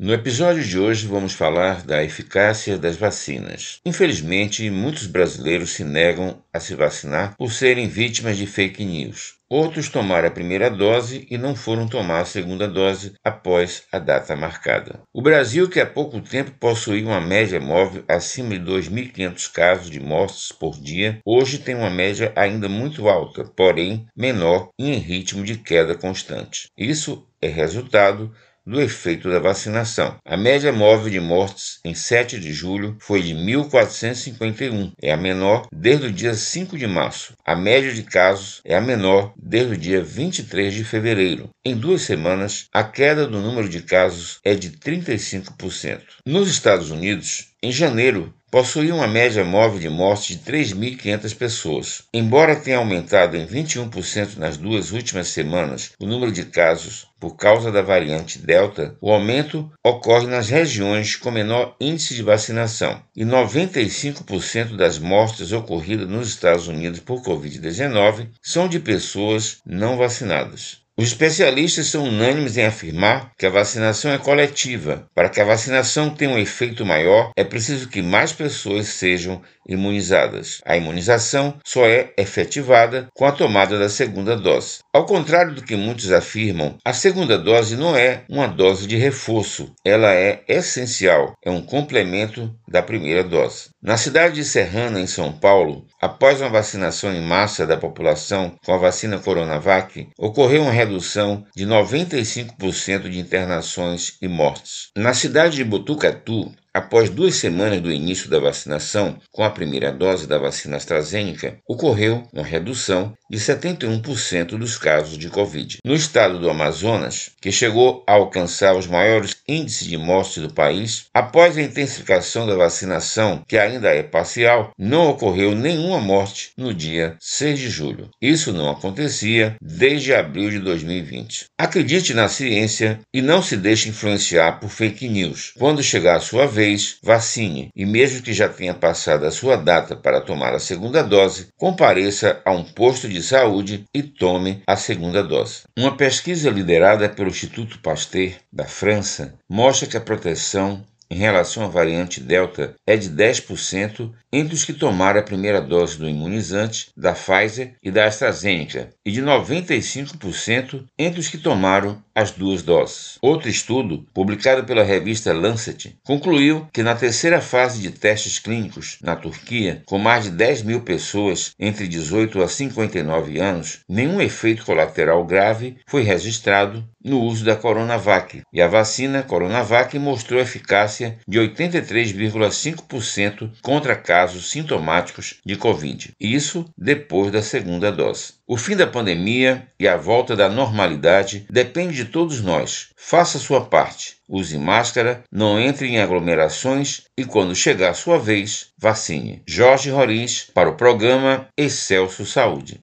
No episódio de hoje vamos falar da eficácia das vacinas. Infelizmente, muitos brasileiros se negam a se vacinar por serem vítimas de fake news. Outros tomaram a primeira dose e não foram tomar a segunda dose após a data marcada. O Brasil, que há pouco tempo possuía uma média móvel acima de 2.500 casos de mortes por dia, hoje tem uma média ainda muito alta, porém menor e em ritmo de queda constante. Isso é resultado do efeito da vacinação. A média móvel de mortes em 7 de julho foi de 1.451, é a menor desde o dia 5 de março. A média de casos é a menor desde o dia 23 de fevereiro. Em duas semanas, a queda do número de casos é de 35%. Nos Estados Unidos, em janeiro, possuía uma média móvel de mortes de 3.500 pessoas. Embora tenha aumentado em 21% nas duas últimas semanas o número de casos por causa da variante Delta, o aumento ocorre nas regiões com menor índice de vacinação, e 95% das mortes ocorridas nos Estados Unidos por Covid-19 são de pessoas não vacinadas. Os especialistas são unânimes em afirmar que a vacinação é coletiva. Para que a vacinação tenha um efeito maior, é preciso que mais pessoas sejam imunizadas. A imunização só é efetivada com a tomada da segunda dose. Ao contrário do que muitos afirmam, a segunda dose não é uma dose de reforço, ela é essencial, é um complemento da primeira dose. Na cidade de Serrana, em São Paulo, após uma vacinação em massa da população com a vacina Coronavac, ocorreu uma redução de 95% de internações e mortes. Na cidade de Botucatu, Após duas semanas do início da vacinação com a primeira dose da vacina AstraZeneca, ocorreu uma redução de 71% dos casos de Covid. No estado do Amazonas, que chegou a alcançar os maiores índices de mortes do país, após a intensificação da vacinação, que ainda é parcial, não ocorreu nenhuma morte no dia 6 de julho. Isso não acontecia desde abril de 2020. Acredite na ciência e não se deixe influenciar por fake news. Quando chegar a sua vez, vez, vacine e, mesmo que já tenha passado a sua data para tomar a segunda dose, compareça a um posto de saúde e tome a segunda dose. Uma pesquisa liderada pelo Instituto Pasteur da França mostra que a proteção em relação à variante Delta é de 10% entre os que tomaram a primeira dose do imunizante da Pfizer e da AstraZeneca e de 95% entre os que tomaram as duas doses. Outro estudo, publicado pela revista Lancet, concluiu que na terceira fase de testes clínicos na Turquia, com mais de 10 mil pessoas entre 18 a 59 anos, nenhum efeito colateral grave foi registrado no uso da Coronavac, e a vacina Coronavac mostrou eficácia de 83,5% contra casos sintomáticos de Covid, isso depois da segunda dose. O fim da pandemia e a volta da normalidade depende de todos nós. Faça sua parte. Use máscara, não entre em aglomerações e, quando chegar a sua vez, vacine. Jorge Roriz, para o programa Excelso Saúde.